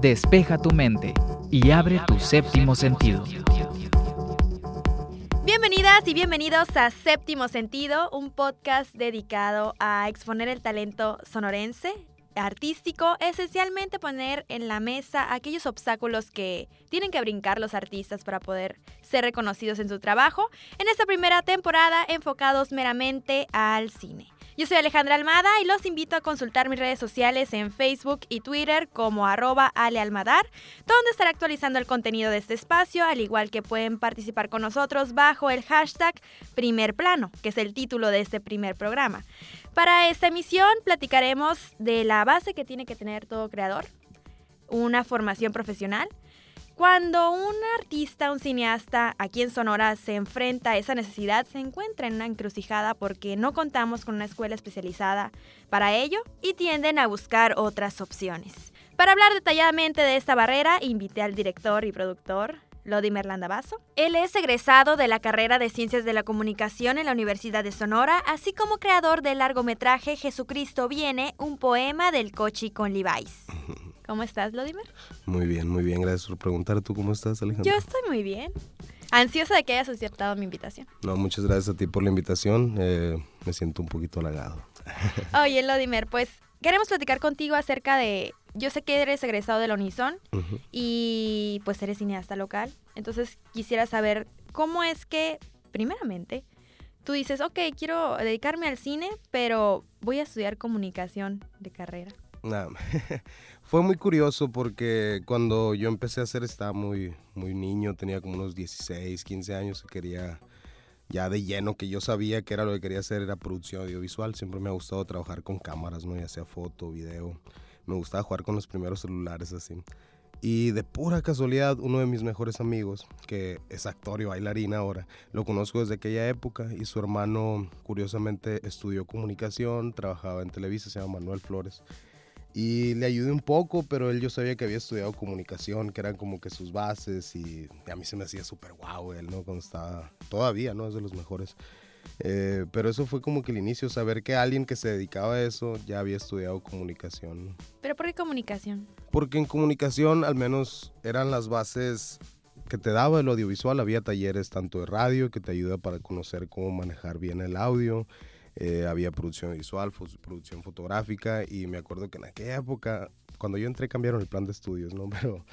despeja tu mente y abre tu séptimo sentido. Bienvenidas y bienvenidos a Séptimo Sentido, un podcast dedicado a exponer el talento sonorense, artístico, esencialmente poner en la mesa aquellos obstáculos que tienen que brincar los artistas para poder ser reconocidos en su trabajo, en esta primera temporada enfocados meramente al cine. Yo soy Alejandra Almada y los invito a consultar mis redes sociales en Facebook y Twitter como arroba alealmadar, donde estaré actualizando el contenido de este espacio, al igual que pueden participar con nosotros bajo el hashtag primer plano, que es el título de este primer programa. Para esta emisión platicaremos de la base que tiene que tener todo creador, una formación profesional, cuando un artista, un cineasta aquí en Sonora se enfrenta a esa necesidad, se encuentra en una encrucijada porque no contamos con una escuela especializada para ello y tienden a buscar otras opciones. Para hablar detalladamente de esta barrera, invité al director y productor Lodimer Landavaso. Él es egresado de la carrera de Ciencias de la Comunicación en la Universidad de Sonora, así como creador del largometraje Jesucristo viene, un poema del Cochi con Levi's. ¿Cómo estás, Lodimer? Muy bien, muy bien. Gracias por preguntar. ¿Tú cómo estás, Alejandro? Yo estoy muy bien. Ansiosa de que hayas aceptado mi invitación. No, muchas gracias a ti por la invitación. Eh, me siento un poquito halagado. Oye, Lodimer, pues queremos platicar contigo acerca de... Yo sé que eres egresado de la Unison y pues eres cineasta local. Entonces quisiera saber cómo es que, primeramente, tú dices, ok, quiero dedicarme al cine, pero voy a estudiar comunicación de carrera. Nada, fue muy curioso porque cuando yo empecé a hacer estaba muy, muy niño, tenía como unos 16, 15 años y quería ya de lleno que yo sabía que era lo que quería hacer era producción audiovisual. Siempre me ha gustado trabajar con cámaras, ¿no? ya sea foto, video. Me gustaba jugar con los primeros celulares así. Y de pura casualidad, uno de mis mejores amigos, que es actor y bailarín ahora, lo conozco desde aquella época y su hermano, curiosamente, estudió comunicación, trabajaba en Televisa, se llama Manuel Flores y le ayudé un poco, pero él yo sabía que había estudiado comunicación, que eran como que sus bases y a mí se me hacía súper guau él, ¿no? Cuando estaba, todavía, ¿no? Es de los mejores. Eh, pero eso fue como que el inicio, saber que alguien que se dedicaba a eso ya había estudiado comunicación. ¿Pero por qué comunicación? Porque en comunicación al menos eran las bases que te daba el audiovisual, había talleres tanto de radio que te ayuda para conocer cómo manejar bien el audio, eh, había producción visual, producción fotográfica y me acuerdo que en aquella época, cuando yo entré cambiaron el plan de estudios, ¿no? Pero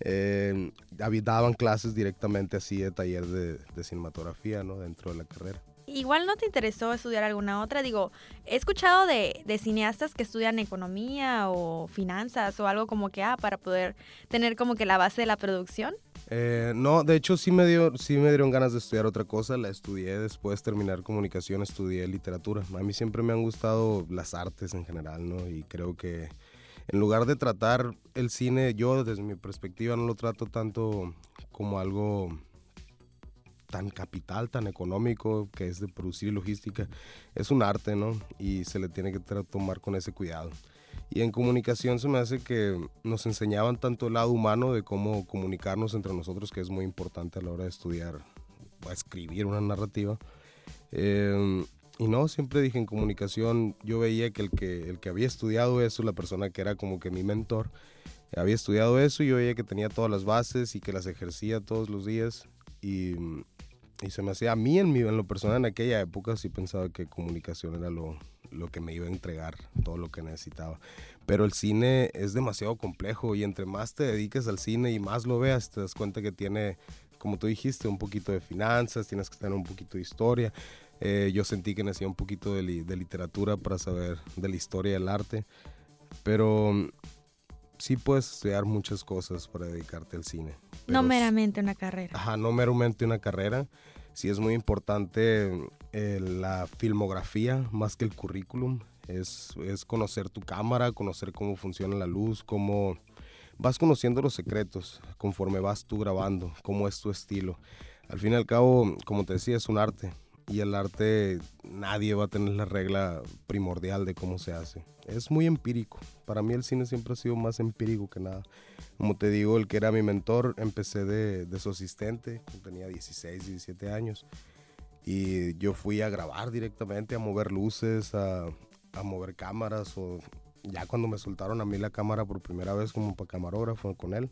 eh, daban clases directamente así de taller de, de cinematografía, ¿no? Dentro de la carrera. Igual no te interesó estudiar alguna otra. Digo, he escuchado de, cineastas que estudian economía o finanzas o algo como que, ah, para poder tener como que la base de la producción. Eh, no, de hecho sí me, dio, sí me dieron ganas de estudiar otra cosa. La estudié después de terminar comunicación, estudié literatura. A mí siempre me han gustado las artes en general, ¿no? Y creo que en lugar de tratar el cine, yo desde mi perspectiva no lo trato tanto como algo tan capital, tan económico, que es de producir logística. Es un arte, ¿no? Y se le tiene que tomar con ese cuidado. Y en comunicación se me hace que nos enseñaban tanto el lado humano de cómo comunicarnos entre nosotros, que es muy importante a la hora de estudiar o escribir una narrativa. Eh, y no, siempre dije en comunicación, yo veía que el, que el que había estudiado eso, la persona que era como que mi mentor, había estudiado eso y yo veía que tenía todas las bases y que las ejercía todos los días. Y, y se me hacía a mí en, mi, en lo personal en aquella época sí pensaba que comunicación era lo, lo que me iba a entregar, todo lo que necesitaba. Pero el cine es demasiado complejo y entre más te dediques al cine y más lo veas, te das cuenta que tiene, como tú dijiste, un poquito de finanzas, tienes que tener un poquito de historia. Eh, yo sentí que necesitaba un poquito de, literatura para saber de la historia del arte. Pero mm, sí puedes estudiar muchas cosas para dedicarte al cine. No meramente una carrera. Ajá, no meramente una carrera sí es muy importante eh, la filmografía más que el currículum. Es, es, conocer tu cámara, conocer cómo funciona la luz, cómo vas conociendo los secretos conforme vas tú grabando, cómo es tu estilo. Al fin y al cabo, como te decía, es un arte y el arte nadie va a tener la regla primordial de cómo se hace. Es muy empírico. Para mí el cine siempre ha sido más empírico que nada. Como te digo, el que era mi mentor, empecé de, de su asistente, tenía 16, 17 años. Y yo fui a grabar directamente, a mover luces, a, a mover cámaras o ya cuando me soltaron a mí la cámara por primera vez como para camarógrafo con él,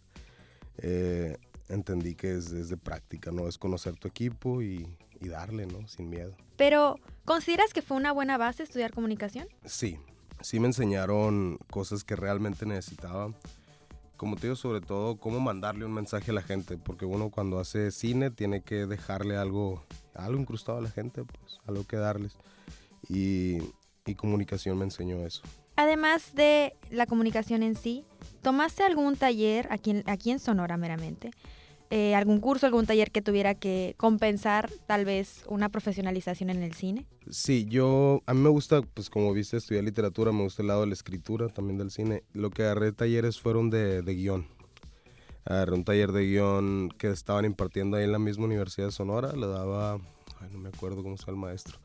eh, entendí que es, es, de práctica, ¿no? Es conocer tu equipo y, y, darle, ¿no? Sin miedo. Pero, ¿consideras que fue una buena base estudiar comunicación? Sí, sí me enseñaron cosas que realmente necesitaba. Como te digo, sobre todo, cómo mandarle un mensaje a la gente, porque uno cuando hace cine tiene que dejarle algo, algo incrustado a la gente, pues, algo que darles. Y, y comunicación me enseñó eso. Además de la comunicación en sí, ¿tomaste algún taller aquí en, aquí en Sonora meramente? Eh, ¿Algún curso, algún taller que tuviera que compensar tal vez una profesionalización en el cine? Sí, yo, a mí me gusta, pues como viste, estudiar literatura, me gusta el lado de la escritura, también del cine. Lo que agarré talleres fueron de, de guion. Agarré un taller de guion que estaban impartiendo ahí en la misma Universidad de Sonora, le daba, ay, no me acuerdo cómo se el maestro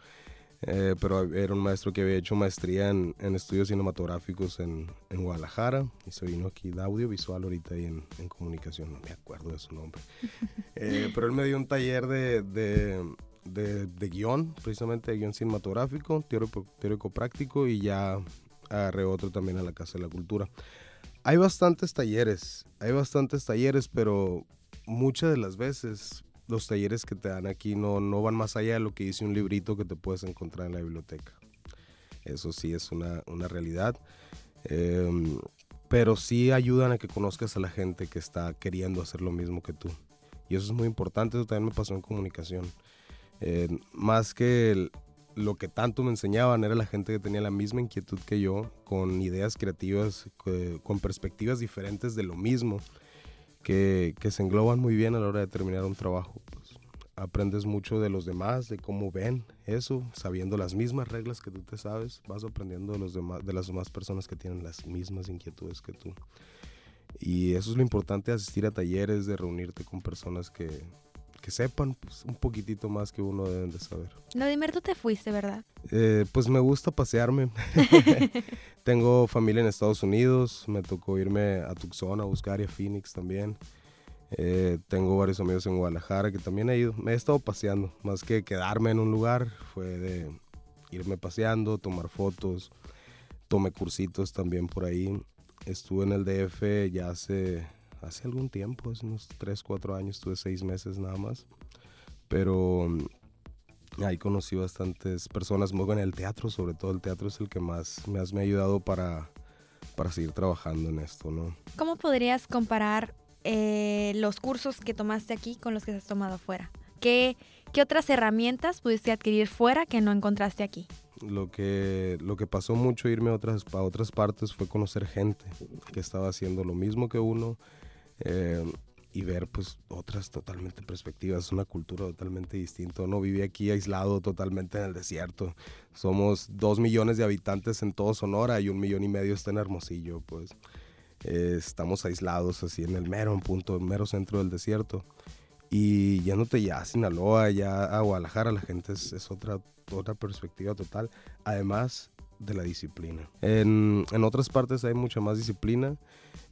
eh, pero era un maestro que había hecho maestría en, en estudios cinematográficos en, en, Guadalajara y se vino aquí de audiovisual ahorita y en, en comunicación, no me acuerdo de su nombre. Eh, pero él me dio un taller de, de, de, de guion, precisamente de guion cinematográfico, teórico, teórico práctico y ya agarré otro también a la Casa de la Cultura. Hay bastantes talleres, hay bastantes talleres, pero muchas de las veces los talleres que te dan aquí no, no van más allá de lo que dice un librito que te puedes encontrar en la biblioteca. Eso sí es una, una realidad. Eh, pero sí ayudan a que conozcas a la gente que está queriendo hacer lo mismo que tú. Y eso es muy importante, eso también me pasó en comunicación. Eh, más que lo que tanto me enseñaban era la gente que tenía la misma inquietud que yo, con ideas creativas, con perspectivas diferentes de lo mismo que, se engloban muy bien a la hora de terminar un trabajo. Pues, aprendes mucho de los demás, de cómo ven eso, sabiendo las mismas reglas que tú te sabes, vas aprendiendo de, los demás, de las demás personas que tienen las mismas inquietudes que tú. Y eso es lo importante asistir a talleres, de reunirte con personas que, que sepan pues, un poquitito más que uno deben de saber. Lodimer, tú te fuiste, ¿verdad? Eh, pues me gusta pasearme. Tengo familia en Estados Unidos, me tocó irme a Tucson a buscar y a Phoenix también. Eh, tengo varios amigos en Guadalajara que también he ido. Me he estado paseando, más que quedarme en un lugar, fue de irme paseando, tomar fotos. Tomé cursitos también por ahí. Estuve en el DF ya hace hace algún tiempo, hace unos 3, 4 años, tuve 6 meses nada más. Pero mm, ahí conocí bastantes personas, muy en el teatro, sobre todo el teatro es el que más, me ha ayudado para, para seguir trabajando en esto, ¿no? ¿Cómo podrías comparar eh, los cursos que tomaste aquí con los que has tomado fuera? ¿Qué, ¿Qué otras herramientas pudiste adquirir fuera que no encontraste aquí? Lo que, lo que pasó mucho irme a otras, a otras partes fue conocer gente que estaba haciendo lo mismo que uno, eh, y ver pues otras totalmente perspectivas, una cultura totalmente distinta. No viví aquí aislado totalmente en el desierto. Somos dos millones de habitantes en todo Sonora y un millón y medio está en Hermosillo, pues eh, estamos aislados así en el mero en punto, mero centro del desierto. Y yéndote ya a Sinaloa, ya a Guadalajara, la gente es, es otra, otra perspectiva total. Además de la disciplina. En, en otras partes hay mucha más disciplina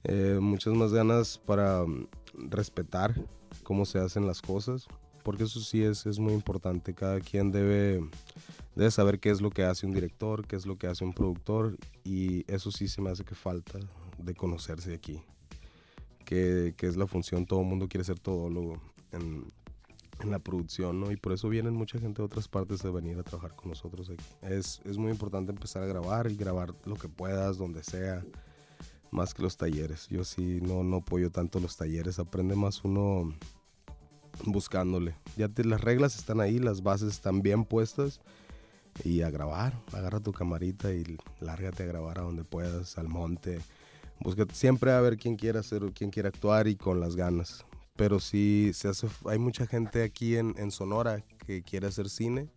eh, muchas más ganas para um, respetar cómo se hacen las cosas, porque eso sí es, es muy importante. Cada quien debe, debe saber qué es lo que hace un director, qué es lo que hace un productor, y eso sí se me hace que falta de conocerse aquí. Que, que es la función, todo el mundo quiere ser todólogo en, en la producción, ¿no? Y por eso vienen mucha gente de otras partes a venir a trabajar con nosotros aquí. Es, es muy importante empezar a grabar y grabar lo que puedas, donde sea más que los talleres. Yo sí no, no apoyo tanto los talleres, aprende más uno buscándole. Ya las reglas están ahí, las bases están bien puestas y a grabar. Agarra tu camarita y lárgate a grabar a donde puedas, al monte. Busca siempre a ver quién quiere hacer quién quiere actuar y con las ganas. Pero sí, se hace, hay mucha gente aquí en, Sonora que quiere hacer cine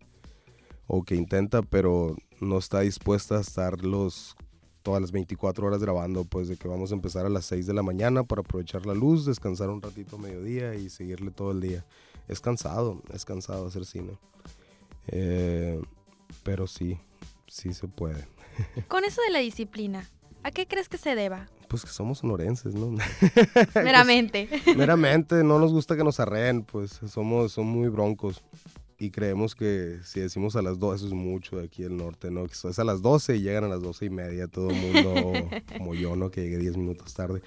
o que intenta, pero no está dispuesta a estar los todas las 24 horas grabando, pues de que vamos a empezar a las 6 de la mañana para aprovechar la luz, descansar un ratito a mediodía y seguirle todo el día. Es cansado, es cansado hacer cine. Eh, pero sí, sí se puede. Con eso de la disciplina, ¿a qué crees que se deba? Pues que somos sonorenses, ¿no? Meramente. meramente, no nos gusta que nos arreen, pues somos, son muy broncos. y creemos que si decimos a las 12, eso es mucho de aquí del norte, ¿no? Que es a las 12 y llegan a las 12 y media todo el mundo, como yo, ¿no? Que llegué 10 minutos tarde.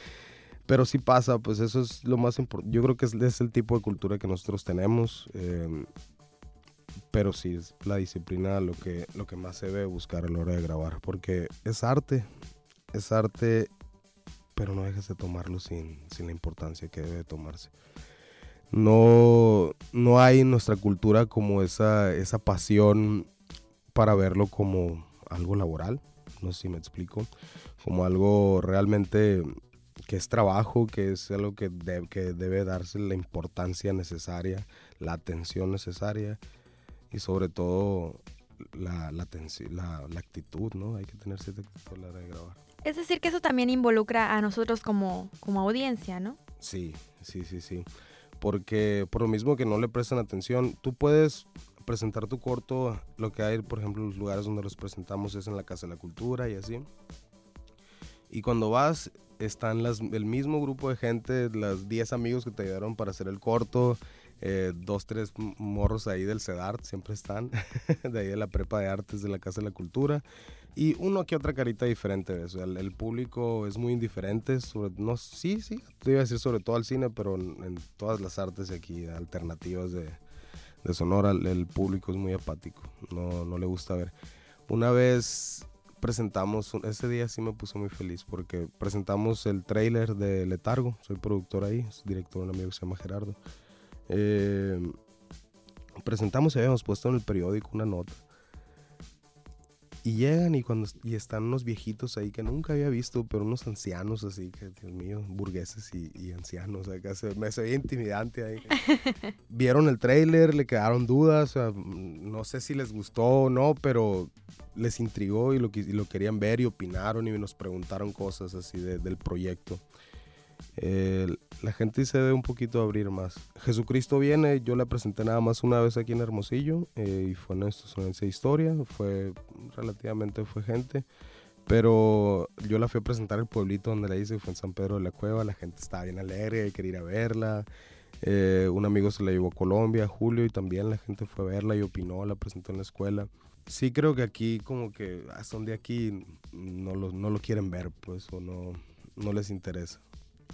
Pero sí pasa, pues eso es lo más importante. Yo creo que es, es, el tipo de cultura que nosotros tenemos. Eh, pero sí, es la disciplina lo que, lo que más se debe buscar a la hora de grabar. Porque es arte, es arte, pero no dejes de tomarlo sin, sin la importancia que debe tomarse no, no hay en nuestra cultura como esa, esa pasión para verlo como algo laboral, no sé si me explico, como algo realmente que es trabajo, que es algo que, que debe darse la importancia necesaria, la atención necesaria y sobre todo la, la, la, actitud, ¿no? Hay que tener cierta actitud a la hora de grabar. Es decir, que eso también involucra a nosotros como, como audiencia, ¿no? Sí, sí, sí, sí porque por lo mismo que no le prestan atención, tú puedes presentar tu corto, lo que hay, por ejemplo, los lugares donde los presentamos es en la Casa de la Cultura y así. Y cuando vas, están las, el mismo grupo de gente, las 10 amigos que te ayudaron para hacer el corto, eh, dos, tres morros ahí del CEDART, siempre están, de ahí de la Prepa de Artes de la Casa de la Cultura. Y uno que otra carita diferente. el, público es muy indiferente. Sobre, no, sí, sí, te iba a decir sobre todo al cine, pero en, todas las artes aquí alternativas de, de Sonora, el, público es muy apático. No, no le gusta ver. Una vez presentamos, ese día sí me puso muy feliz porque presentamos el trailer de Letargo. Soy productor ahí, director, un amigo que se llama Gerardo. Eh, presentamos y habíamos puesto en el periódico una nota. Y llegan y cuando y están unos viejitos ahí que nunca había visto, pero unos ancianos así, que Dios mío, burgueses y, ancianos, acá. Se, me se veía intimidante ahí. Vieron el trailer, le quedaron dudas, no sé si les gustó o no, pero les intrigó y lo, y lo querían ver y opinaron y nos preguntaron cosas así del proyecto la gente se debe un poquito abrir más. Jesucristo viene, yo la presenté nada más una vez aquí en Hermosillo eh, y fue en esta historia, fue relativamente fue gente, pero yo la fui a presentar el pueblito donde la hice, fue en San Pedro de la Cueva, la gente estaba bien alegre, quería ir a verla. Eh, un amigo se la llevó a Colombia, Julio, y también la gente fue a verla y opinó, la presentó en la escuela. Sí creo que aquí como que ah, son de aquí, no lo, no lo quieren ver, pues, o no, no les interesa.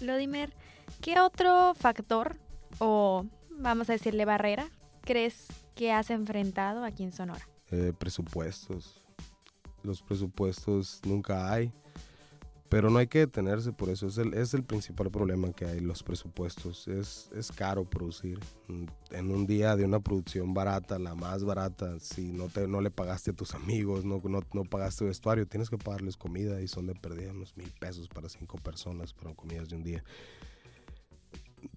Lodimer, ¿qué otro factor o vamos a decirle barrera crees que has enfrentado aquí en Sonora? Eh, presupuestos. Los presupuestos nunca hay. Pero no hay que detenerse por eso. Es el, es el principal problema que hay, los presupuestos. Es, es caro producir. En un día de una producción barata, la más barata, si no, te, no le pagaste a tus amigos, no, no, no pagaste vestuario, tienes que pagarles comida y son de pérdida unos mil pesos para cinco personas para comidas de un día.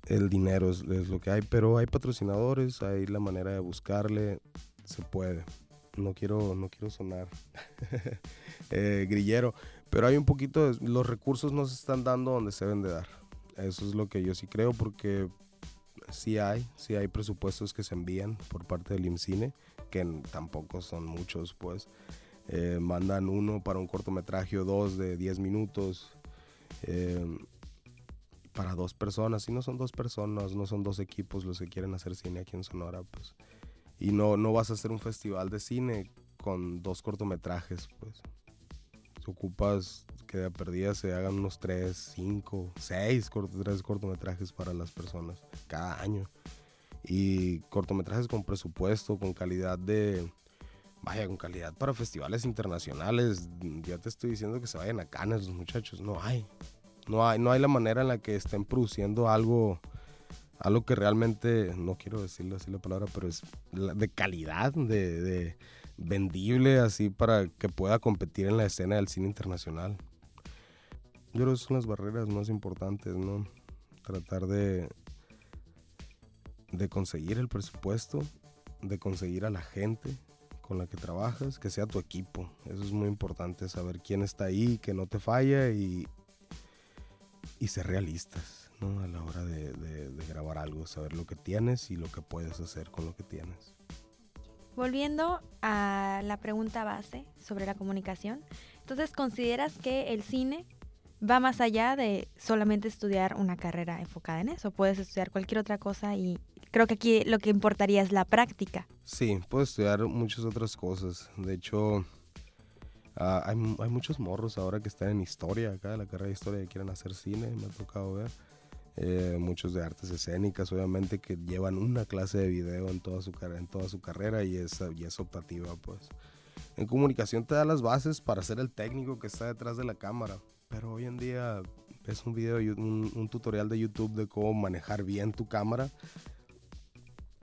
El dinero es, es lo que hay, pero hay patrocinadores, hay la manera de buscarle, se puede. No quiero, no quiero sonar eh, grillero, pero hay un poquito, de, los recursos no se están dando donde se deben de dar. Eso es lo que yo sí creo porque sí hay, sí hay presupuestos que se envían por parte del IMCINE, que tampoco son muchos, pues. Eh, mandan uno para un cortometraje o dos de 10 minutos eh, para dos personas. Y no son dos personas, no son dos equipos los que quieren hacer cine aquí en Sonora, pues. Y no, no vas a hacer un festival de cine con dos cortometrajes, pues ocupas que de perdida se hagan unos 3, 5, 6 tres cortometrajes para las personas cada año. Y cortometrajes con presupuesto, con calidad de... Vaya, con calidad para festivales internacionales. Ya te estoy diciendo que se vayan a Cannes los muchachos. No hay. No hay, no hay la manera en la que estén produciendo algo, algo que realmente, no quiero decirlo así la palabra, pero es de calidad, de vendible así para que pueda competir en la escena del cine internacional. Yo creo que son las barreras más importantes, ¿no? Tratar de, de conseguir el presupuesto, de conseguir a la gente con la que trabajas, que sea tu equipo. Eso es muy importante, saber quién está ahí, que no te falla y, y ser realistas ¿no? a la hora de grabar algo, saber lo que tienes y lo que puedes hacer con lo que tienes. Volviendo a la pregunta base sobre la comunicación, entonces consideras que el cine va más allá de solamente estudiar una carrera enfocada en eso. Puedes estudiar cualquier otra cosa y creo que aquí lo que importaría es la práctica. Sí, puedo estudiar muchas otras cosas. De hecho, ah, hay, hay, muchos morros ahora que están en historia, acá, la carrera de historia, que quieren hacer cine, me ha tocado ver. Eh, muchos de artes escénicas, obviamente, que llevan una clase de video en toda su, en toda su carrera y es, y es optativa, pues. En comunicación te da las bases para ser el técnico que está detrás de la cámara, pero hoy en día ves un video, un, un tutorial de YouTube de cómo manejar bien tu cámara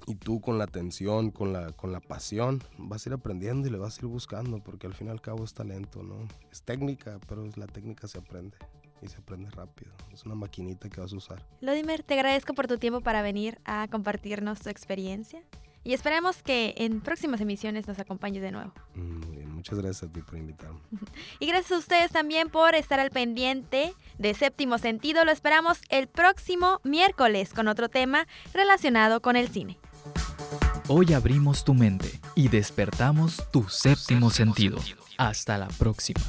y tú con la atención, con la, con la pasión, vas a ir aprendiendo y le vas a ir buscando, porque al fin y al cabo es talento, ¿no? Es técnica, pero la técnica se aprende y se aprende rápido. Es una maquinita que vas a usar. Lodimer, te agradezco por tu tiempo para venir a compartirnos tu experiencia y esperemos que en próximas emisiones nos acompañes de nuevo. Mm, muy bien, muchas gracias a ti por invitarme. y gracias a ustedes también por estar al pendiente de Séptimo Sentido. Lo esperamos el próximo miércoles con otro tema relacionado con el cine. Hoy abrimos tu mente y despertamos tu séptimo sentido. Hasta la próxima.